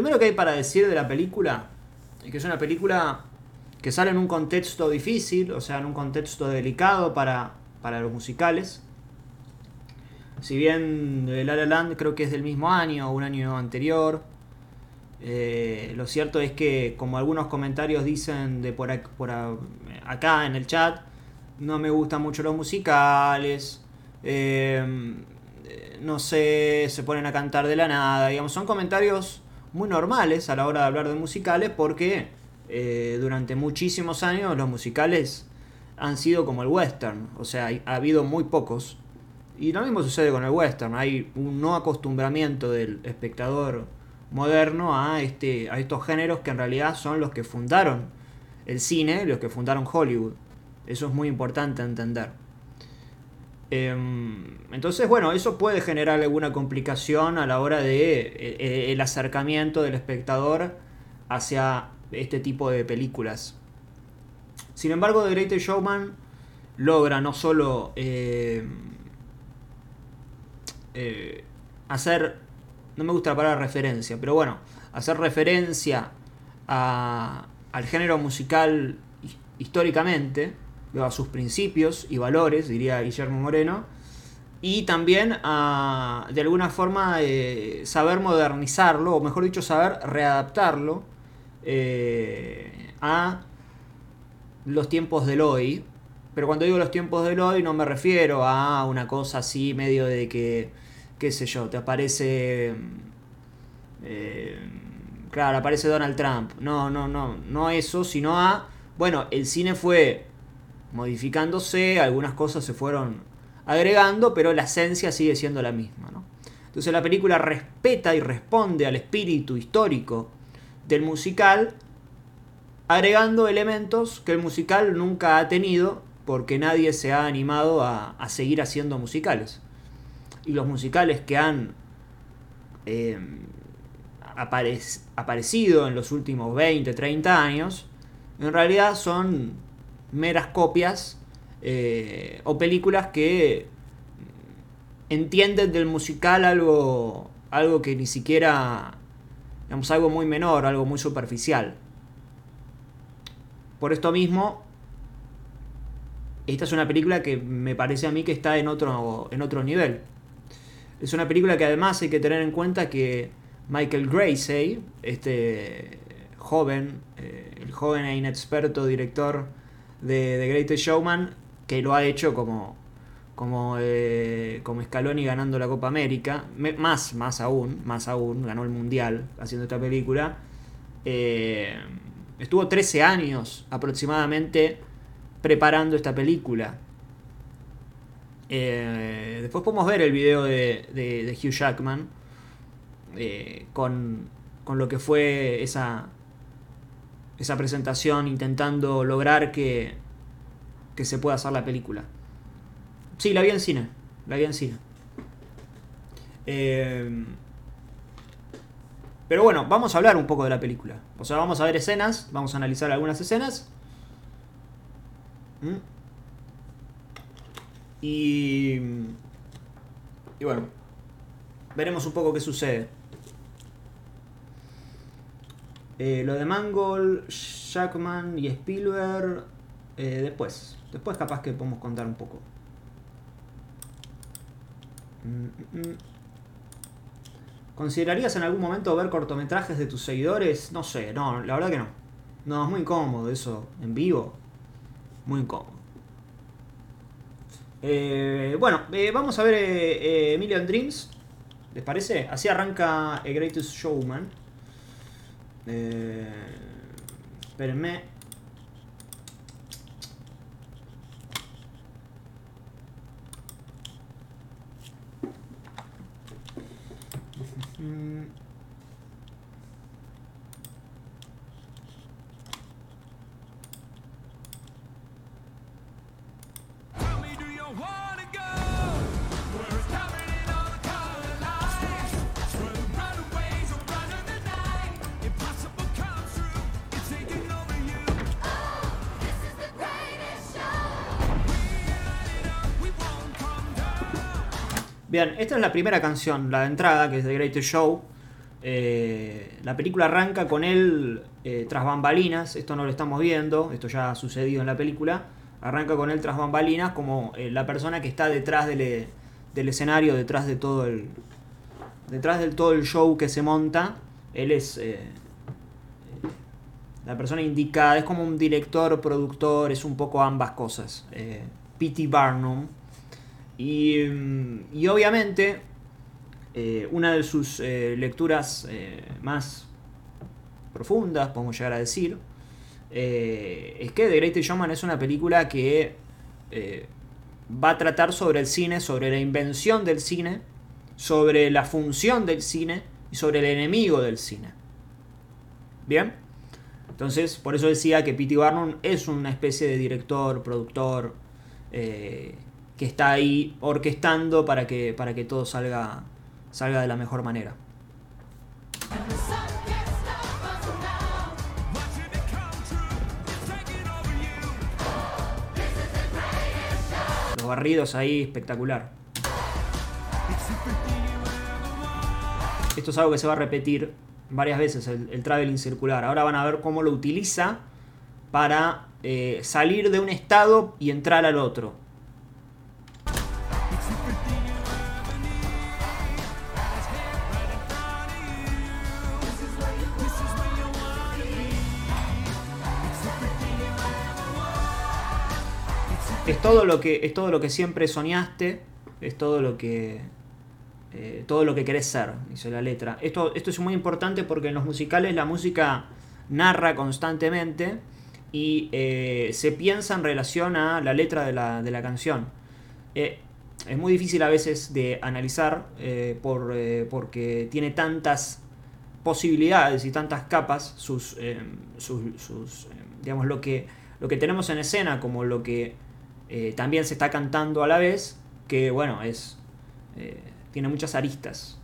primero que hay para decir de la película es que es una película que sale en un contexto difícil, o sea, en un contexto delicado para, para los musicales. Si bien La La Land creo que es del mismo año o un año anterior, eh, lo cierto es que, como algunos comentarios dicen de por, acá en el chat, no me gustan mucho los musicales, eh, no sé, se ponen a cantar de la nada, digamos, son comentarios muy normales a la hora de hablar de musicales porque eh, durante muchísimos años los musicales han sido como el western, o sea, ha habido muy pocos. Y lo mismo sucede con el western, hay un no acostumbramiento del espectador moderno a, este, a estos géneros que en realidad son los que fundaron el cine, los que fundaron Hollywood. Eso es muy importante entender. Em, entonces, bueno, eso puede generar alguna complicación a la hora de eh, eh, el acercamiento del espectador hacia este tipo de películas. Sin embargo, The Greatest Showman logra no solo eh, hacer no me gusta la palabra referencia, pero bueno, hacer referencia al género musical históricamente, a sus principios y valores, diría Guillermo Moreno, y también a, de alguna forma, eh, saber modernizarlo, o mejor dicho, saber readaptarlo eh, a los tiempos del hoy. Pero cuando digo los tiempos del hoy no me refiero a una cosa así medio de que qué sé yo, te aparece... Eh, claro, aparece Donald Trump. No, no, no, no eso, sino a... Bueno, el cine fue modificándose, algunas cosas se fueron agregando, pero la esencia sigue siendo la misma. ¿no? Entonces la película respeta y responde al espíritu histórico del musical, agregando elementos que el musical nunca ha tenido, porque nadie se ha animado a, a seguir haciendo musicales y los musicales que han eh, aparecido en los últimos 20, 30 años, en realidad son meras copias eh, o películas que entienden del musical algo, algo que ni siquiera, digamos, algo muy menor, algo muy superficial. Por esto mismo, esta es una película que me parece a mí que está en otro, en otro nivel. Es una película que además hay que tener en cuenta que Michael Gracie, este joven, eh, el joven e inexperto director de The Greatest Showman, que lo ha hecho como, como, eh, como Scaloni ganando la Copa América, más, más aún, más aún, ganó el Mundial haciendo esta película. Eh, estuvo 13 años aproximadamente preparando esta película. Eh, después podemos ver el video de, Hugh Jackman eh, con, lo que fue esa, esa presentación intentando lograr que, que se pueda hacer la película. Sí, la vi en cine. La vi en cine. Eh, pero bueno, vamos a hablar un poco de la película. O sea, vamos a ver escenas, vamos a analizar algunas escenas. ¿Mm? Y, y bueno, veremos un poco qué sucede. Eh, lo de Mangold, Jackman y Spielberg, eh, después. Después capaz que podemos contar un poco. Mm, mm, mm. ¿Considerarías en algún momento ver cortometrajes de tus seguidores? No sé, no, la verdad que no. No, es muy incómodo eso en vivo. Muy incómodo. Eh, bueno, vamos a ver eh, Million Dreams. ¿Les parece? Así arranca Greatest Showman. Espérenme. Bien, esta es la primera canción, la de entrada, que es The Greatest Show. Eh, la película arranca con él eh, tras bambalinas, esto no lo estamos viendo, esto ya ha sucedido en la película, arranca con él tras bambalinas como eh, la persona que está detrás del, del, escenario, detrás de todo el detrás de todo el show que se monta, él es la persona indicada, es como un director, productor, es un poco ambas cosas. P.T. Barnum. Y, mm, y obviamente eh, una de sus eh, lecturas eh, más profundas, podemos llegar a decir, es que The Greatest Showman es una película que va a tratar sobre el cine, sobre la invención del cine, sobre la función del cine y sobre el enemigo del cine. ¿Bien? Entonces, por eso decía que P.T. Barnum es una especie de director, productor, que está ahí orquestando para que, para que todo salga salga de la mejor manera. Los barridos ahí, espectacular. Esto es algo que se va a repetir varias veces, el, traveling circular. Ahora van a ver cómo lo utiliza para eh, salir de un estado y entrar al otro. Todo lo que es todo lo que siempre soñaste, es todo lo que eh, todo lo que querés ser, dice la letra. Esto, esto es muy importante porque en los musicales la música narra constantemente y eh, se piensa en relación a la letra de la, canción. Eh, es muy difícil a veces de analizar por, porque tiene tantas posibilidades y tantas capas sus, sus, digamos lo que lo que tenemos en escena como lo que eh, también se está cantando a la vez, que bueno, es eh, tiene muchas aristas.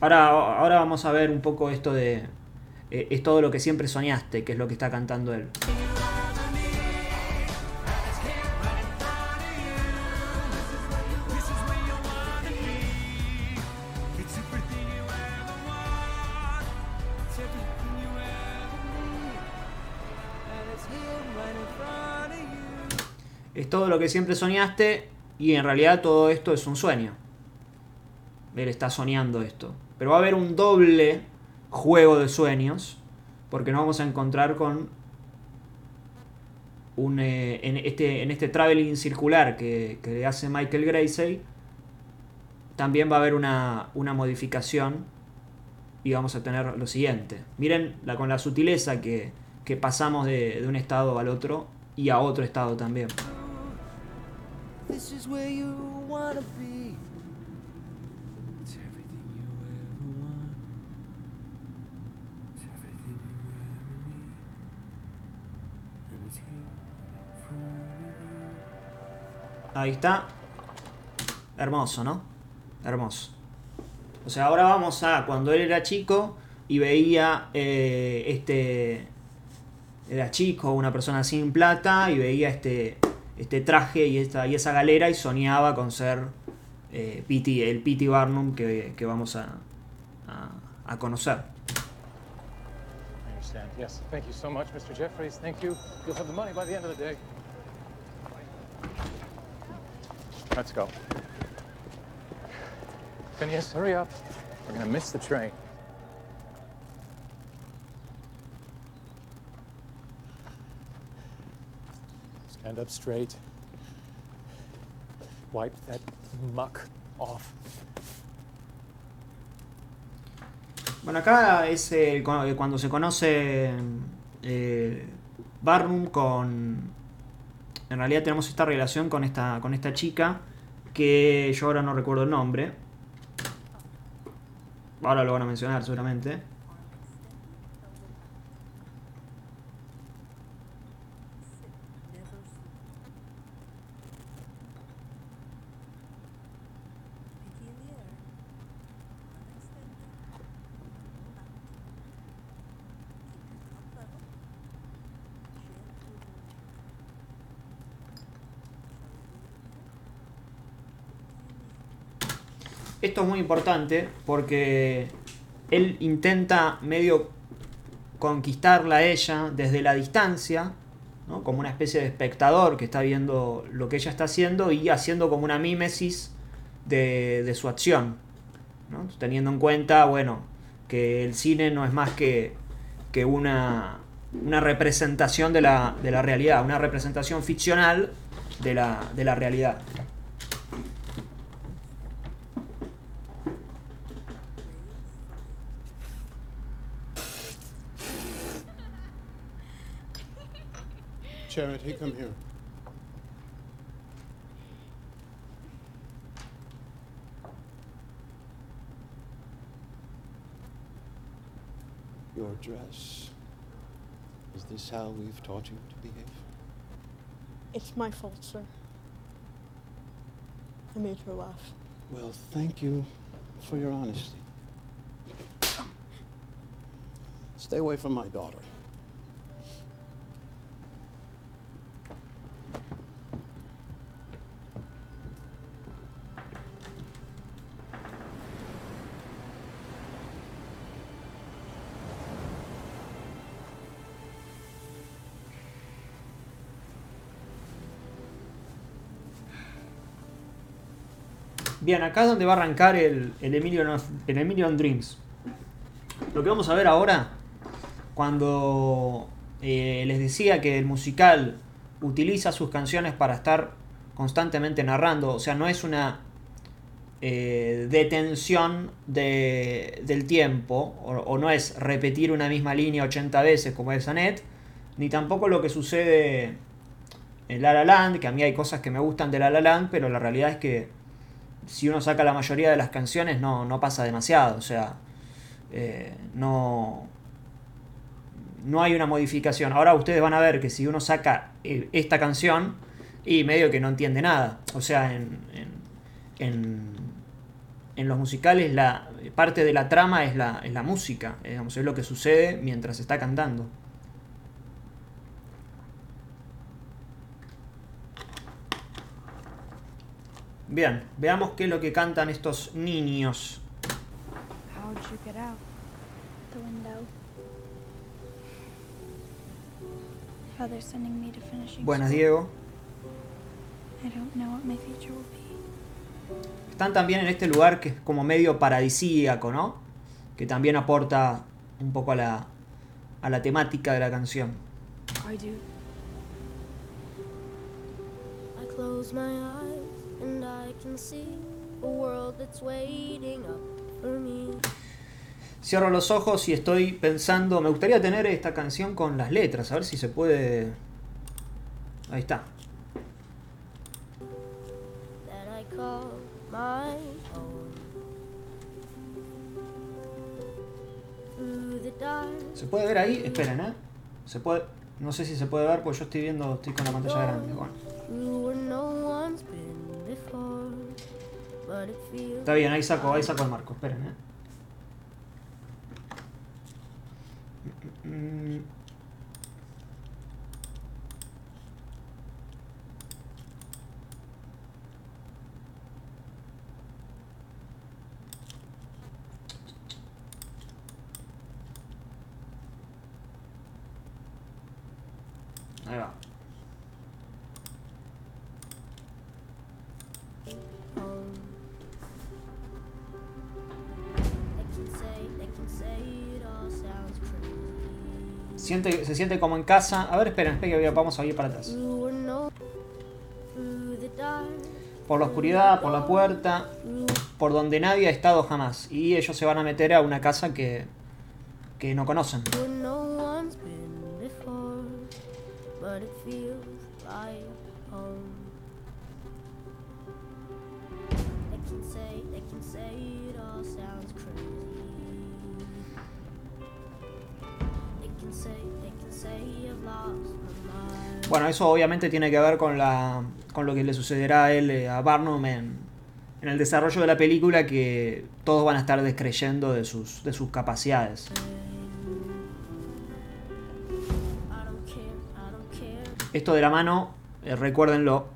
Ahora, ahora vamos a ver un poco esto de... Eh, es todo lo que siempre soñaste, que es lo que está cantando él. Es todo lo que siempre soñaste y en realidad todo esto es un sueño. Él está soñando esto. Pero va a haber un doble juego de sueños porque nos vamos a encontrar con un, eh, en, este, en este traveling circular que, que, hace Michael Gracie, también va a haber una, una, modificación y vamos a tener lo siguiente. Miren la, con la sutileza que, que pasamos de, de un estado al otro y a otro estado también. This is where you wanna be. It's everything you ever want. It's everything you ever need. And it's here for Ahí está. Hermoso, ¿no? Hermoso. O sea, ahora vamos a cuando él era chico y veía eh, este. Era chico, una persona sin plata y veía este este traje y, esta, y esa galera y soñaba con ser eh, el P.T. Barnum que, que vamos a, a, conocer. Mr. Jeffries. Thank you. You'll have the money by the end of the day. Let's go. Phineas, hurry up. We're to miss the train. Stand up straight. Wipe that muck off. Bueno, acá es eh, cuando se conoce eh, Barnum con. En realidad tenemos esta relación con esta, con esta chica que yo ahora no recuerdo el nombre. Ahora lo van a mencionar seguramente. Esto es muy importante porque él intenta medio conquistarla a ella desde la distancia, como una especie de espectador que está viendo lo que ella está haciendo y haciendo como una mímesis de, su acción, teniendo en cuenta, bueno, que el cine no es más que, una, representación de la, realidad, una representación ficcional de la realidad. Charity, come here. Your dress. Is this how we've taught you to behave? It's my fault, sir. I made her laugh. Well, thank you for your honesty. Stay away from my daughter. Bien, acá es donde va a arrancar el, el, Emilio, el Emilio Dreams. Lo que vamos a ver ahora, cuando eh, les decía que el musical utiliza sus canciones para estar constantemente narrando, o sea, no es una eh, detención de, del tiempo, o, o, no es repetir una misma línea 80 veces como es Annette, ni tampoco lo que sucede en La La Land, que a mí hay cosas que me gustan de La La Land, pero la realidad es que si uno saca la mayoría de las canciones no, no pasa demasiado, o sea, eh, no, no hay una modificación. Ahora ustedes van a ver que si uno saca eh, esta canción y medio que no entiende nada, o sea, en, en, en, en los musicales la parte de la trama es la, es la música, digamos, es lo que sucede mientras está cantando. Bien, veamos qué es lo que cantan estos niños. How'd you get out? The window. Father's sending me to finishing Buenas. Diego. I don't know what my future will be. Están también en este lugar que es como medio paradisíaco, ¿no? Que también aporta un poco a la, a la temática de la canción. I do. I close my eyes and I can see a world that's waiting up for me. Cierro los ojos y estoy pensando, me gustaría tener esta canción con las letras, a ver si se puede... Ahí está. that I call my own. Through the dark, ¿Se puede ver ahí? Esperen, ¿eh? Se puede... No sé si se puede ver porque yo estoy viendo, estoy con la pantalla grande. Bueno, está bien, ahí saco, ahí saco el marco, esperen, ¿eh? Ahí va. Siente, se siente como en casa. A ver, esperen, esperen, vamos a ir para atrás. Por la oscuridad, por la puerta, por donde nadie ha estado jamás. Y ellos se van a meter a una casa que, que no conocen. Bueno, eso obviamente tiene que ver con, la, con lo que le sucederá a él, eh, a Barnum, en, el desarrollo de la película, que todos van a estar descreyendo de sus, de sus capacidades. Esto de la mano, eh, recuérdenlo,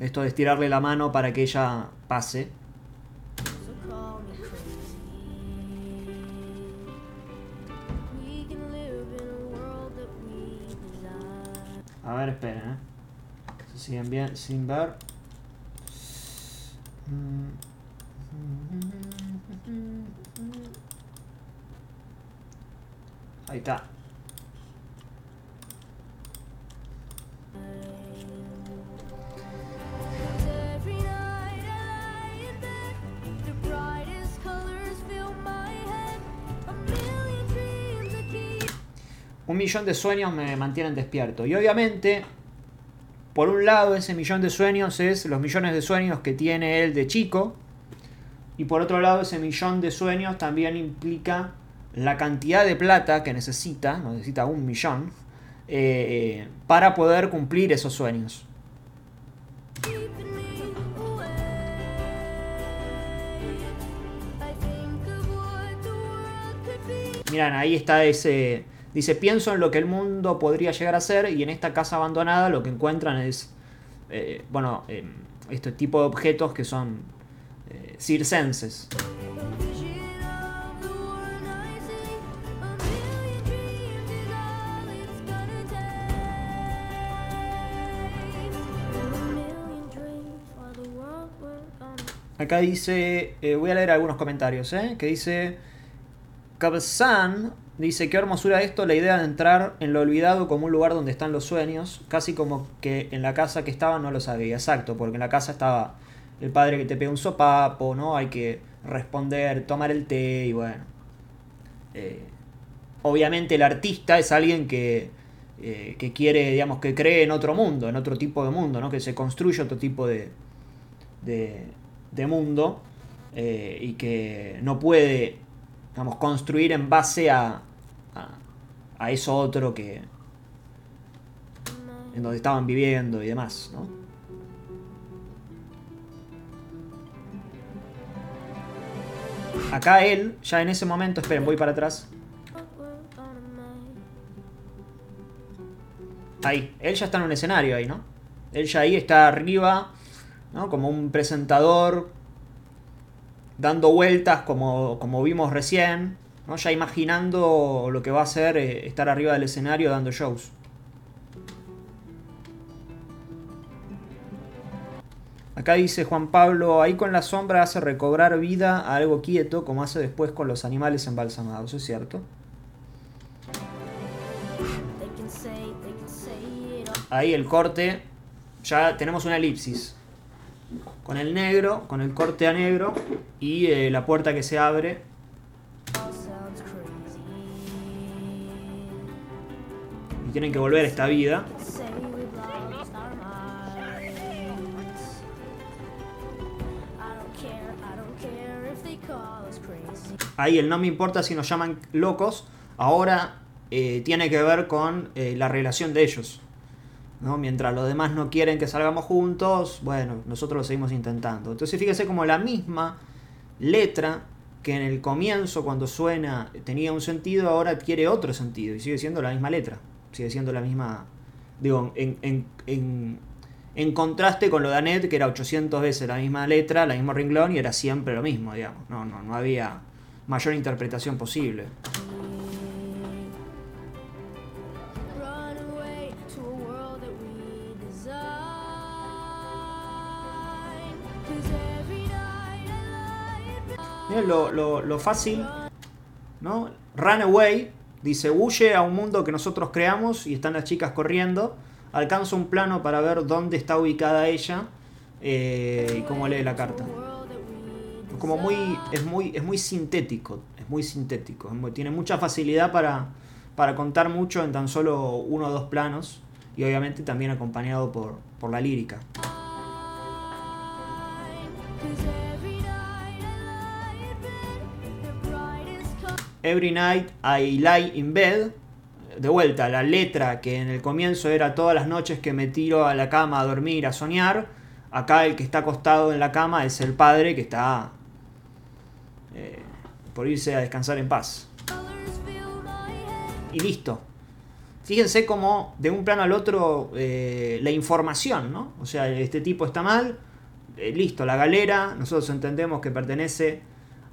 esto de estirarle la mano para que ella pase. A ver, esperen, ¿eh? Se siguen bien sin ver. Ahí está. Millón de sueños me mantienen despierto. Y obviamente, por un lado, ese millón de sueños es los millones de sueños que tiene él de chico. Y por otro lado, ese millón de sueños también implica la cantidad de plata que necesita, necesita un millón, eh, para poder cumplir esos sueños. Miran, ahí está ese. Dice, pienso en lo que el mundo podría llegar a ser y en esta casa abandonada lo que encuentran es, eh, bueno, eh, este tipo de objetos que son eh, circenses. Acá dice, eh, voy a leer algunos comentarios, ¿eh? que dice, Kabsan dice, qué hermosura esto, la idea de entrar en lo olvidado como un lugar donde están los sueños, casi como que en la casa que estaba no lo sabía, exacto, porque en la casa estaba el padre que te pega un sopapo, ¿no? Hay que responder, tomar el té y bueno. Eh, obviamente el artista es alguien que, eh, que quiere, digamos, que cree en otro mundo, en otro tipo de mundo, ¿no? Que se construye otro tipo de, de, de mundo eh, y que no puede, digamos, construir en base a, a, a eso otro que en donde estaban viviendo y demás, ¿no? Acá él, ya en ese momento, esperen, voy para atrás. Ahí, él ya está en un escenario ahí, ¿no? Él ya ahí está arriba, ¿no? Como un presentador, dando vueltas como, como vimos recién, ¿no? Ya imaginando lo que va a ser eh, estar arriba del escenario dando shows. Acá dice Juan Pablo, ahí con la sombra hace recobrar vida a algo quieto, como hace después con los animales embalsamados, ¿es cierto? Ahí el corte, ya tenemos una elipsis. Con el negro, con el corte a negro y eh, la puerta que se abre. Y tienen que volver a esta vida. Ahí el no me importa si nos llaman locos. Ahora eh, tiene que ver con eh, la relación de ellos. ¿No? Mientras los demás no quieren que salgamos juntos, bueno, nosotros lo seguimos intentando. Entonces fíjese como la misma letra que en el comienzo cuando suena tenía un sentido, ahora adquiere otro sentido y sigue siendo la misma letra. Sigue siendo la misma... Digo, en, en- en- en contraste con lo de Annette, que era 800 veces la misma letra, la misma renglón y era siempre lo mismo, digamos. No, no, no había mayor interpretación posible. Lo, fácil, ¿no? Run away, dice, huye a un mundo que nosotros creamos y están las chicas corriendo. Alcanza un plano para ver dónde está ubicada ella eh, y cómo lee la carta. Como muy, es muy, es muy sintético, es muy sintético, tiene mucha facilidad para, para contar mucho en tan solo uno o dos planos y obviamente también acompañado por, por la lírica. Every night I lie in bed. De vuelta, la letra que en el comienzo era todas las noches que me tiro a la cama a dormir, a soñar. Acá el que está acostado en la cama es el padre que está eh, por irse a descansar en paz. Y listo. Fíjense cómo de un plano al otro eh, la información, ¿no? O sea, este tipo está mal, eh, listo, la galera, nosotros entendemos que pertenece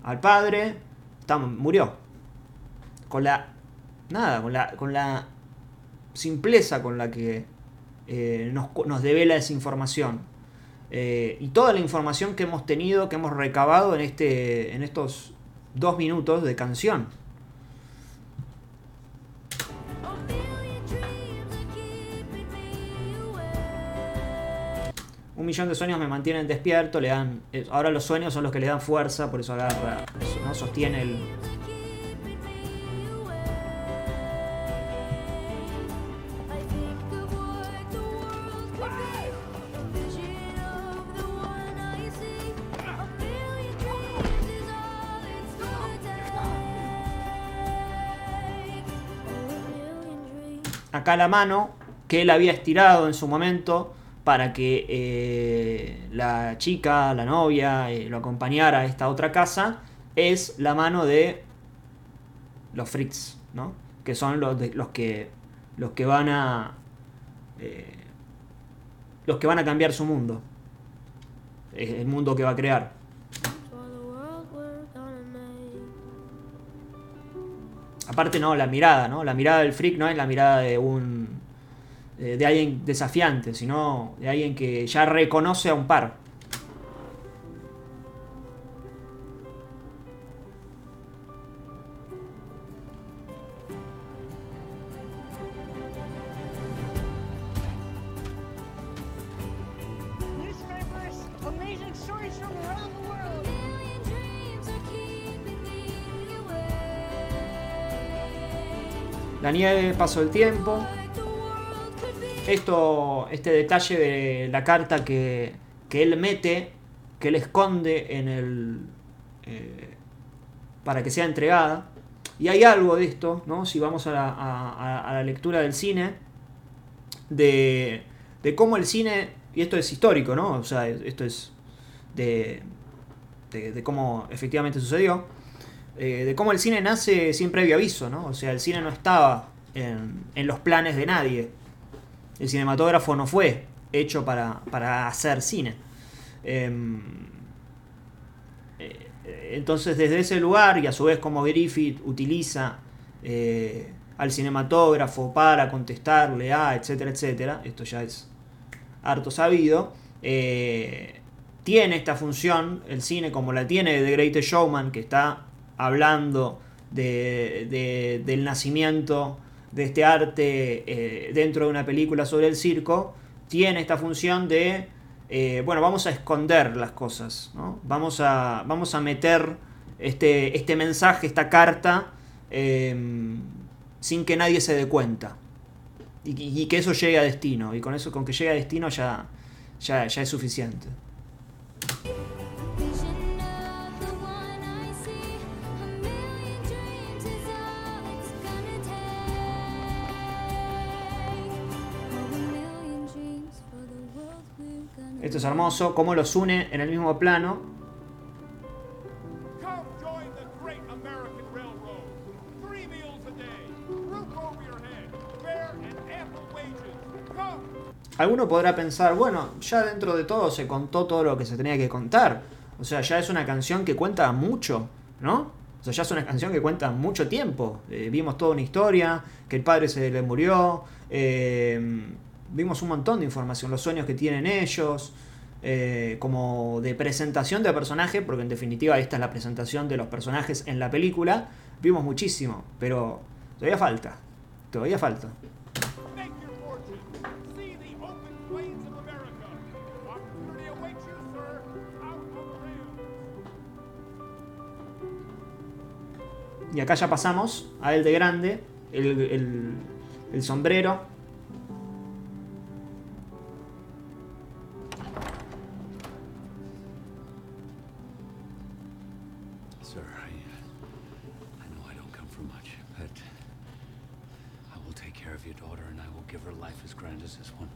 al padre, está, murió. Con la. Nada, con la, con la simpleza con la que eh, nos, nos devela esa información. Eh, y toda la información que hemos tenido, que hemos recabado en, este, en estos dos minutos de canción. Un millón de sueños me mantienen despierto, le dan. eh, Ahora los sueños son los que le dan fuerza, por eso agarra, sostiene el. Acá la mano que él había estirado en su momento para que eh, la chica, la novia, eh, lo acompañara a esta otra casa, es la mano de los freaks, ¿no? Que son los, los que los que van a eh, los que van a cambiar su mundo, el mundo que va a crear. Aparte no, la mirada, ¿no? La mirada del freak no es la mirada de un eh, de alguien desafiante, sino de alguien que ya reconoce a un par. Nieve pasó el tiempo. Esto, este detalle de la carta que, que él mete, que él esconde en el. eh, para que sea entregada. Y hay algo de esto, ¿no? Si vamos a la, lectura del cine, de, de cómo el cine, y esto es histórico, ¿no? O sea, esto es de, de cómo efectivamente sucedió, eh, de cómo el cine nace sin previo aviso, ¿no? O sea, el cine no estaba en, en los planes de nadie. El cinematógrafo no fue hecho para, para hacer cine. Em, eh, entonces, desde ese lugar, y a su vez como Griffith utiliza eh, al cinematógrafo para contestarle a, etcétera, etcétera, esto ya es harto sabido, eh, tiene esta función, el cine como la tiene The Greatest Showman, que está hablando de- de- del nacimiento de este arte eh, dentro de una película sobre el circo, tiene esta función de, eh, bueno, vamos a esconder las cosas, ¿no? vamos, a, vamos a meter este, este mensaje, esta carta, eh, sin que nadie se dé cuenta. Y, y que eso llegue a destino. Y con eso, con que llegue a destino ya, ya, ya es suficiente. Esto es hermoso, cómo los une en el mismo plano. Alguno podrá pensar, bueno, ya dentro de todo se contó todo lo que se tenía que contar. O sea, ya es una canción que cuenta mucho, ¿no? O sea, ya es una canción que cuenta mucho tiempo. Eh, vimos toda una historia, que el padre se le murió, eh, vimos un montón de información, los sueños que tienen ellos, eh, como de presentación de personaje, porque en definitiva esta es la presentación de los personajes en la película. Vimos muchísimo, pero todavía falta, todavía falta. Y acá ya pasamos a el de grande, el- el sombrero. As grand as this one.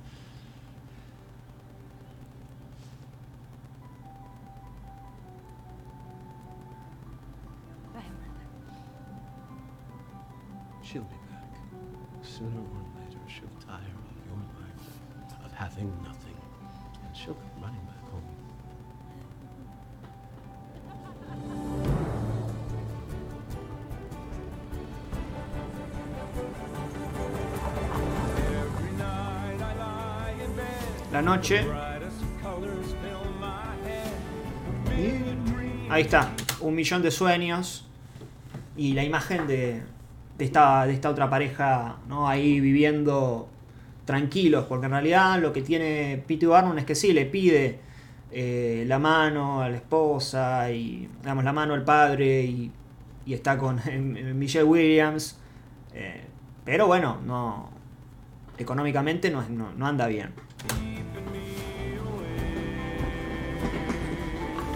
She'll be back. Sooner or later, she'll tire of your life, of having nothing, la noche. Ahí está, un millón de sueños. Y la imagen de, esta, de esta otra pareja, ¿no? Ahí viviendo tranquilos, porque en realidad lo que tiene P.T. Barnum es que sí, le pide eh, la mano a la esposa y, digamos, la mano al padre y, está con Michelle Williams. eh, pero bueno, no económicamente no, no anda bien.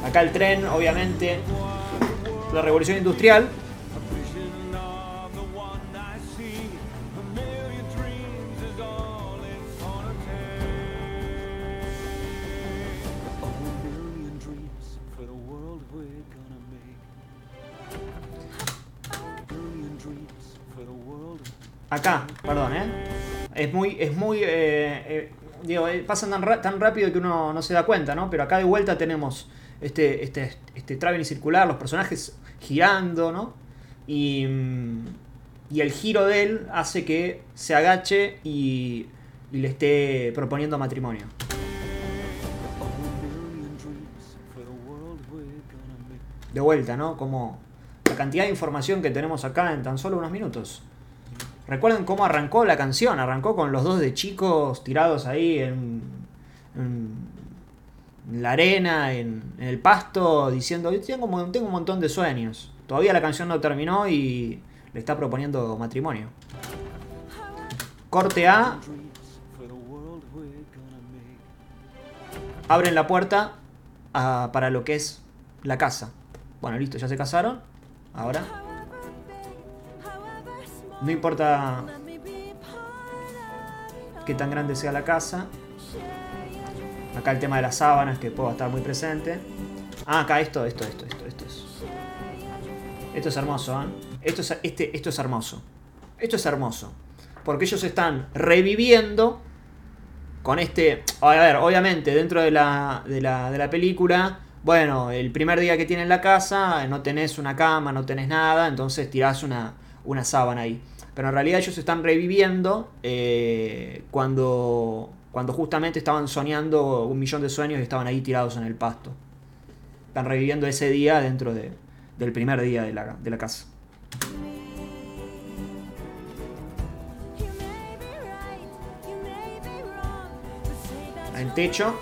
Acá el tren, obviamente, la revolución industrial. Acá, perdón, ¿eh? Es muy, es muy, eh, eh, digo, eh, pasan tan rápido que uno no se da cuenta, ¿no? Pero acá de vuelta tenemos este, este, este traveling circular, los personajes girando, ¿no? Y, mm, y el giro de él hace que se agache y, y le esté proponiendo matrimonio. De vuelta, ¿no? Como la cantidad de información que tenemos acá en tan solo unos minutos. Recuerden cómo arrancó la canción. Arrancó con los dos de chicos tirados ahí en la arena, en, el pasto, diciendo, tengo, tengo un montón de sueños. Todavía la canción no terminó y le está proponiendo matrimonio. Corte A, abren la puerta a- para lo que es la casa. Bueno, listo, ya se casaron. Ahora, no importa qué tan grande sea la casa. Acá el tema de las sábanas que puedo estar muy presente. Ah, acá esto, esto, esto, esto, esto es. Esto es hermoso, ¿eh? Esto es, este, esto es hermoso. Esto es hermoso. Porque ellos están reviviendo con este. A ver, obviamente, dentro de la, de la, de la película. Bueno, el primer día que tienen la casa, no tenés una cama, no tenés nada, entonces tirás una, una sábana ahí. Pero en realidad ellos están reviviendo eh, cuando, cuando justamente estaban soñando un millón de sueños y estaban ahí tirados en el pasto. Están reviviendo ese día dentro de- del primer día de la, de la casa. El techo.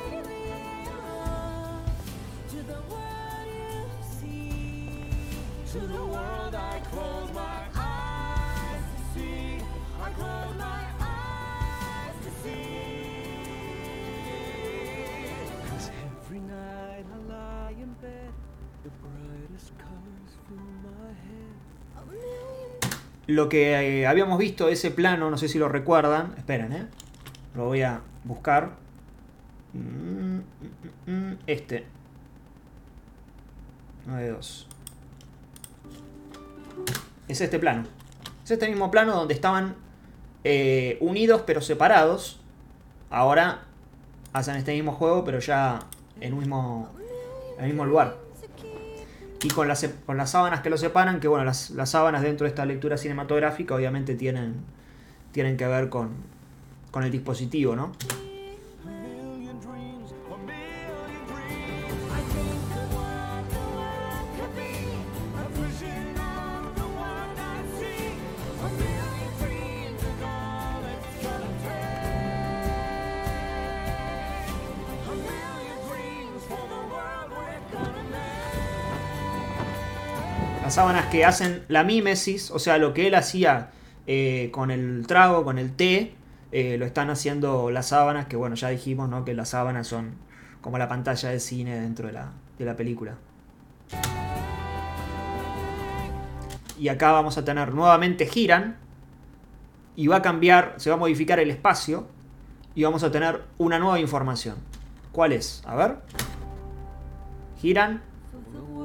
Lo que eh, habíamos visto, ese plano, no sé si lo recuerdan. Esperen, ¿eh? Lo voy a buscar. Mm, mm, mm, Este. 9.2. Es este plano. Es este mismo plano donde estaban eh, unidos pero separados. Ahora hacen este mismo juego pero ya en un mismo, en el mismo lugar. Y con las, con las sábanas que lo separan, que bueno, las, las sábanas dentro de esta lectura cinematográfica obviamente tienen, tienen que ver con, con el dispositivo, ¿no? Sábanas que hacen la mímesis, o sea, lo que él hacía eh, con el trago, con el té, eh, lo están haciendo las sábanas, que bueno, ya dijimos, ¿no? Que las sábanas son como la pantalla de cine dentro de la, de la película. Y acá vamos a tener nuevamente giran. Y va a cambiar, se va a modificar el espacio. Y vamos a tener una nueva información. ¿Cuál es? A ver. Giran.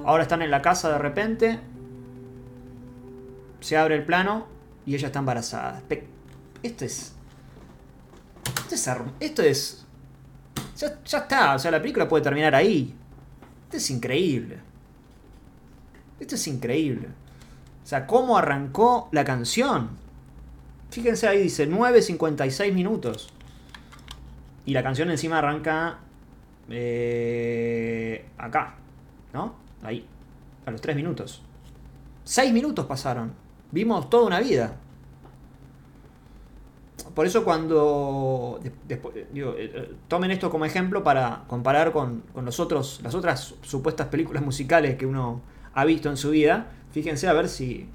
Ahora están en la casa de repente. Se abre el plano y ella está embarazada. Esto es. Esto es. herm- Esto es. Ya, ya está. O sea, la película puede terminar ahí. Esto es increíble. Esto es increíble. O sea, cómo arrancó la canción. Fíjense ahí, dice 9.56 minutos. Y la canción encima arranca eh, acá, ¿no? Ahí, a los 3 minutos. 6 minutos pasaron. Vimos toda una vida. Por eso cuando de- después, eh, eh, tomen esto como ejemplo para comparar con, con los otros, las otras supuestas películas musicales que uno ha visto en su vida, fíjense a ver si,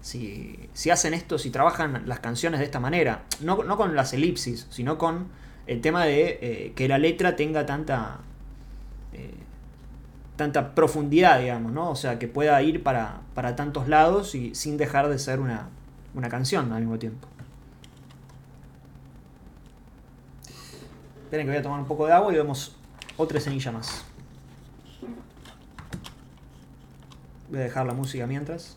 si, si hacen esto, si trabajan las canciones de esta manera. No, no con las elipsis, sino con el tema de eh, que la letra tenga tanta, tanta profundidad, digamos, ¿no? O sea, que pueda ir para, para tantos lados y sin dejar de ser una, una canción al mismo tiempo. Esperen que voy a tomar un poco de agua y vemos otra escenilla más. Voy a dejar la música mientras.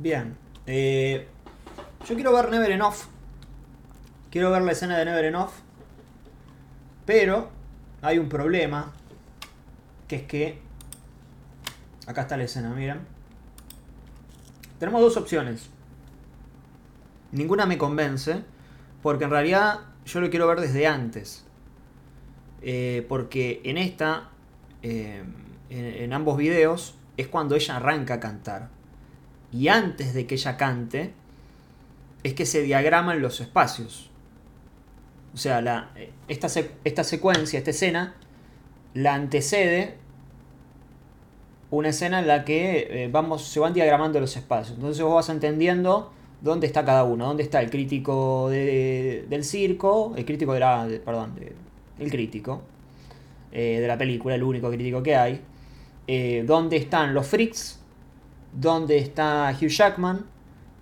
Bien. eh, yo quiero ver Never Enough. Quiero ver la escena de Never Enough. Pero hay un problema. Que es que. Acá está la escena, miren. Tenemos dos opciones. Ninguna me convence. Porque en realidad yo lo quiero ver desde antes. Eh, porque en esta. eh, en, en ambos videos. Es cuando ella arranca a cantar y antes de que ella cante, es que se diagraman los espacios. O sea, la, esta, esta secuencia, esta escena, la antecede una escena en la que eh, vamos, se van diagramando los espacios. Entonces vos vas entendiendo dónde está cada uno, dónde está el crítico de- del circo, el crítico de la, perdón, el crítico eh, de la película, el único crítico que hay, eh, dónde están los freaks, dónde está Hugh Jackman,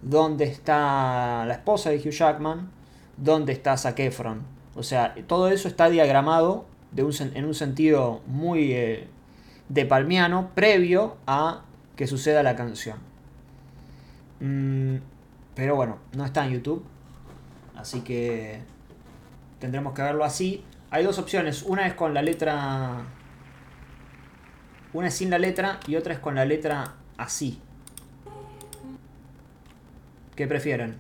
dónde está la esposa de Hugh Jackman, dónde está Zac Efron. O sea, todo eso está diagramado de un en un sentido muy eh, de palmiano previo a que suceda la canción. Mm, pero bueno, no está en YouTube, así que tendremos que verlo así. Hay dos opciones, una es con la letra una es sin la letra y otra es con la letra así. ¿Qué prefieren?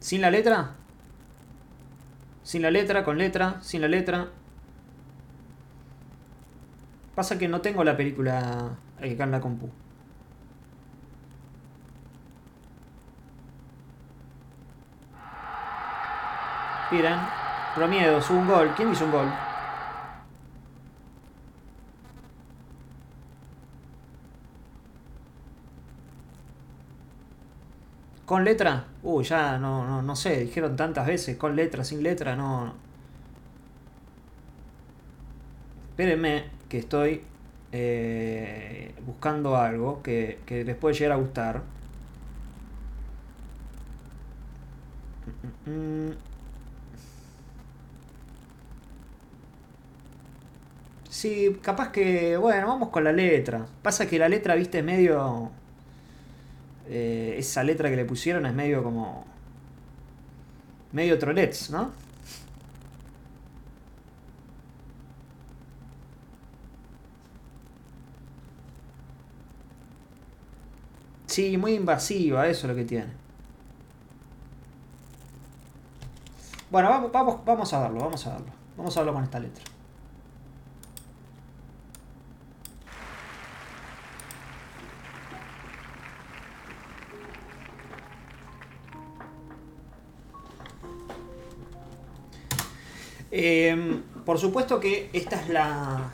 ¿Sin la letra? Sin la letra, con letra, sin la letra. Pasa que no tengo la película acá en la compu. Miren, Romiedos, un gol. ¿Quién hizo un gol? ¿Con letra? Uy, ya no, no, no sé, dijeron tantas veces, con letra, sin letra, no. Espérenme que estoy eh, buscando algo que, que les puede llegar a gustar. Mm, mm, Sí, capaz que, bueno, vamos con la letra. Pasa que la letra, viste, es medio... eh, esa letra que le pusieron es medio como... Medio trolets, ¿no? Sí, muy invasiva, eso es lo que tiene. Bueno, vamos, vamos, vamos a verlo, vamos a verlo. Vamos a verlo con esta letra. Eh, por supuesto que esta es la.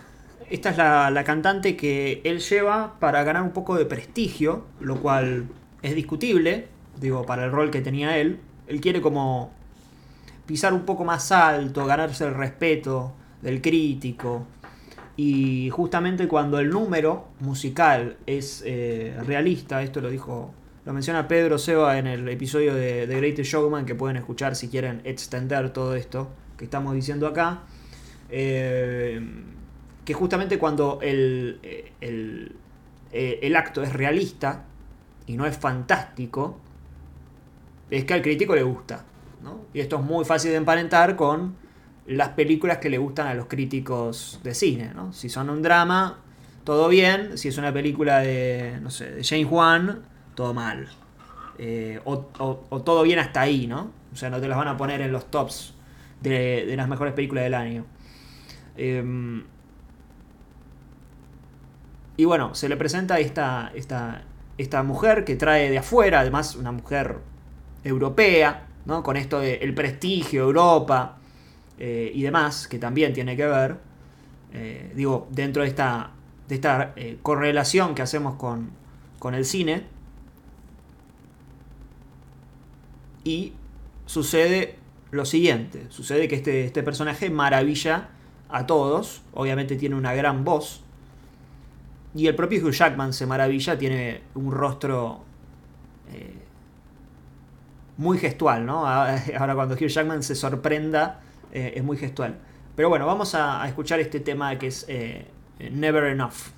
Esta es la, la cantante que él lleva para ganar un poco de prestigio, lo cual es discutible, digo, para el rol que tenía él. Él quiere como pisar un poco más alto, ganarse el respeto del crítico, Y justamente cuando el número musical es eh, realista, esto lo dijo, lo menciona Pedro Seba en el episodio de The Greatest Showman, que pueden escuchar si quieren extender todo esto que estamos diciendo acá. eh, que justamente cuando el, eh, el, eh, el acto es realista y no es fantástico, es que al crítico le gusta. ¿no? Y esto es muy fácil de emparentar con las películas que le gustan a los críticos de cine. ¿no? Si son un drama, todo bien. Si es una película de, no sé, de James Wan, todo mal. O, o- o todo bien hasta ahí, ¿no? O sea, no te las van a poner en los tops de, de las mejores películas del año. Em, y bueno, se le presenta esta, esta, esta mujer que trae de afuera, además una mujer europea, ¿no? Con esto de el prestigio, Europa eh, y demás, que también tiene que ver, eh, digo, dentro de esta, de esta eh, correlación que hacemos con, con el cine. Y sucede lo siguiente, sucede que este, este personaje maravilla a todos, obviamente tiene una gran voz, y el propio Hugh Jackman se maravilla, tiene un rostro eh, muy gestual, ¿no? Ahora cuando Hugh Jackman se sorprenda, eh, es muy gestual. Pero bueno, vamos a, escuchar este tema que es eh, Never Enough.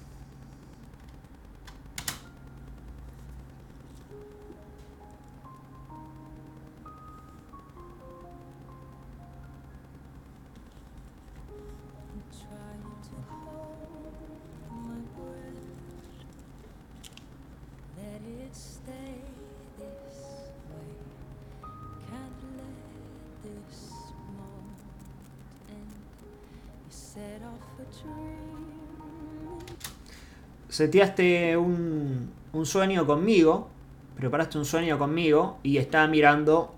Seteaste un, un sueño conmigo, preparaste un sueño conmigo y está mirando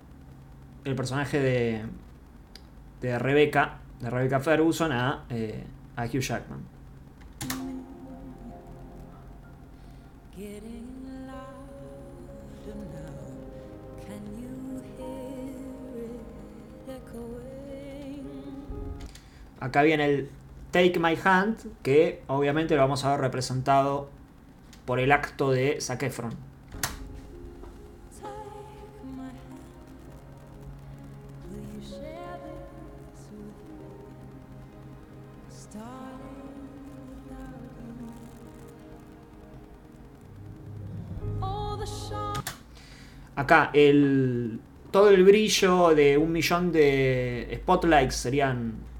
el personaje de, de Rebecca, de Rebecca Ferguson a, eh, a Hugh Jackman. Acá viene el Take My Hand, que obviamente lo vamos a ver representado por el acto de Zac. Acá el todo el brillo de un millón de spotlights serían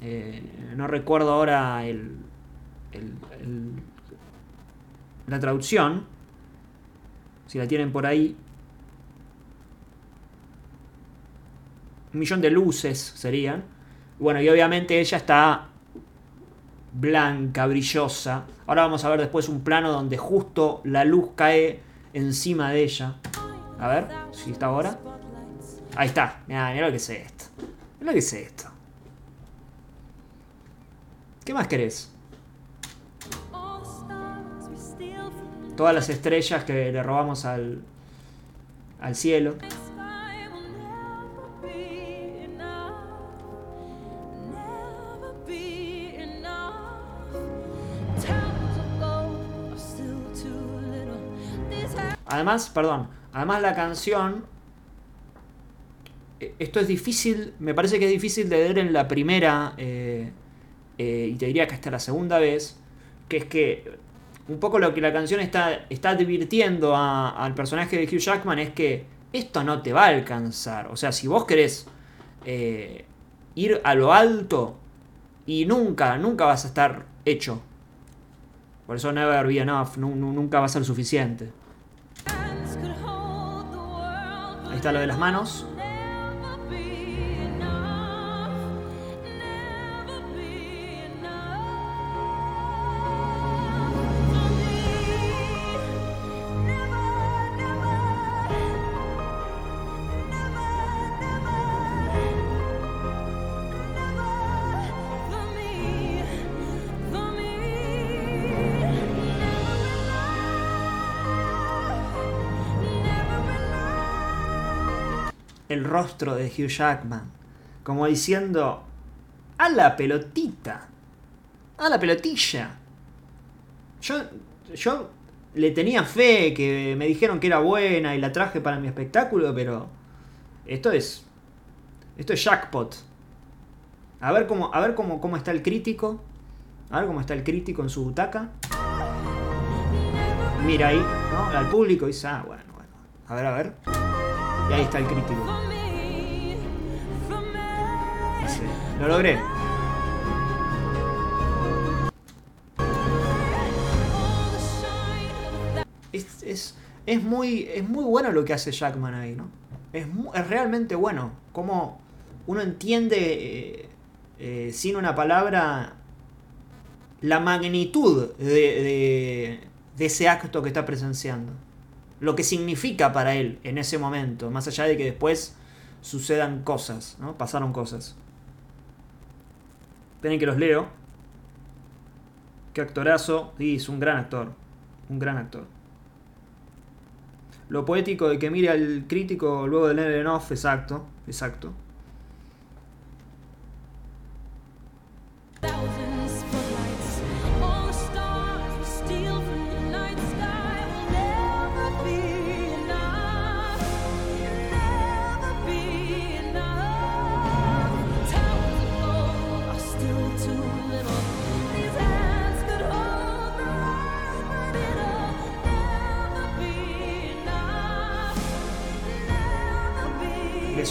eh, no recuerdo ahora el, la traducción si la tienen por ahí un millón de luces serían bueno y obviamente ella está blanca brillosa ahora vamos a ver después un plano donde justo la luz cae encima de ella a ver si está ahora Ahí está. Mira, mira lo que es esto. Mira lo que es esto. ¿Qué más querés? Todas las estrellas que le robamos al, al cielo. Además, perdón. Además la canción... eh, Esto es difícil, me parece que es difícil de ver en la primera, eh, eh, y te diría que hasta la segunda vez, que es que un poco lo que la canción está, está advirtiendo a- al personaje de Hugh Jackman es que esto no te va a alcanzar. O sea, si vos querés eh, ir a lo alto y nunca, nunca vas a estar hecho. Por eso never be enough, nu- nu- nunca va a ser suficiente. Ahí está lo de las manos. El rostro de Hugh Jackman, como diciendo, a la pelotita. Ah, la pelotilla. Yo, yo le tenía fe, que me dijeron que era buena y la traje para mi espectáculo, pero esto es esto es jackpot. A ver cómo a ver cómo, cómo está el crítico. A ver cómo está el crítico en su butaca. Mira ahí, ¿no? Al público y dice, ah, bueno, bueno. A ver, a ver. Y ahí está el crítico. Lo logré. Es, es, es muy, es muy bueno lo que hace Jackman ahí, ¿no? Es, es realmente bueno. Como uno entiende eh, eh, sin una palabra la magnitud de- de ese acto que está presenciando. Lo que significa para él en ese momento, más allá de que después sucedan cosas, ¿no? Pasaron cosas. Esperen que los leo. Qué actorazo. Sí, es un gran actor. Un gran actor. Lo poético de que mire al crítico luego de leer en off, exacto, exacto.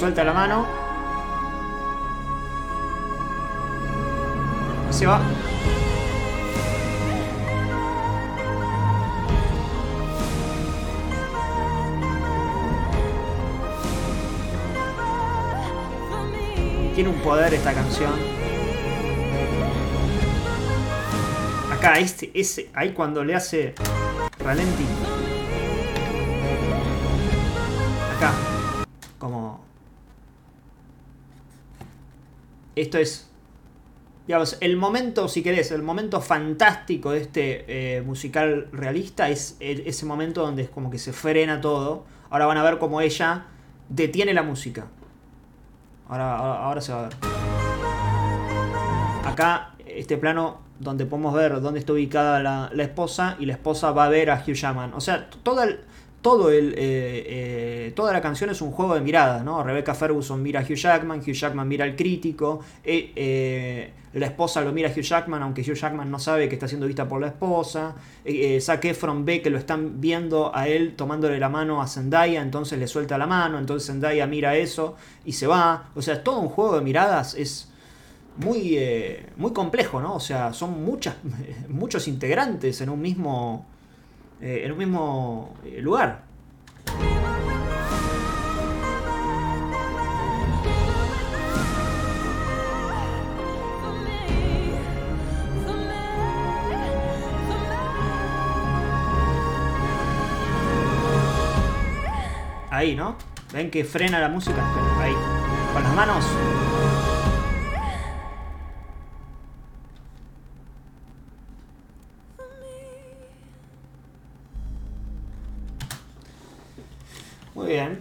Suelta la mano. Se va. Tiene un poder esta canción. Acá, este, ese, ahí cuando le hace ralenti. Esto es. Digamos, el momento, si querés, el momento fantástico de este eh, musical realista es ese momento donde es como que se frena todo. Ahora van a ver cómo ella detiene la música. Ahora, ahora, se va a ver. Acá, este plano donde podemos ver dónde está ubicada la, la esposa y la esposa va a ver a Hugh Jackman. O sea, toda el- todo el, eh, eh, toda la canción es un juego de miradas, ¿no? Rebecca Ferguson mira a Hugh Jackman, Hugh Jackman mira al crítico, eh, la esposa lo mira a Hugh Jackman, aunque Hugh Jackman no sabe que está siendo vista por la esposa, Zac Efron ve que lo están viendo a él tomándole la mano a Zendaya, entonces le suelta la mano, entonces Zendaya mira eso y se va, o sea, todo un juego de miradas, es muy, muy complejo, ¿no? O sea, son muchas, muchos integrantes en un mismo, eh, en un mismo eh, lugar. Ahí, ¿no? ¿Ven que frena la música? Ahí. Con las manos. Muy bien.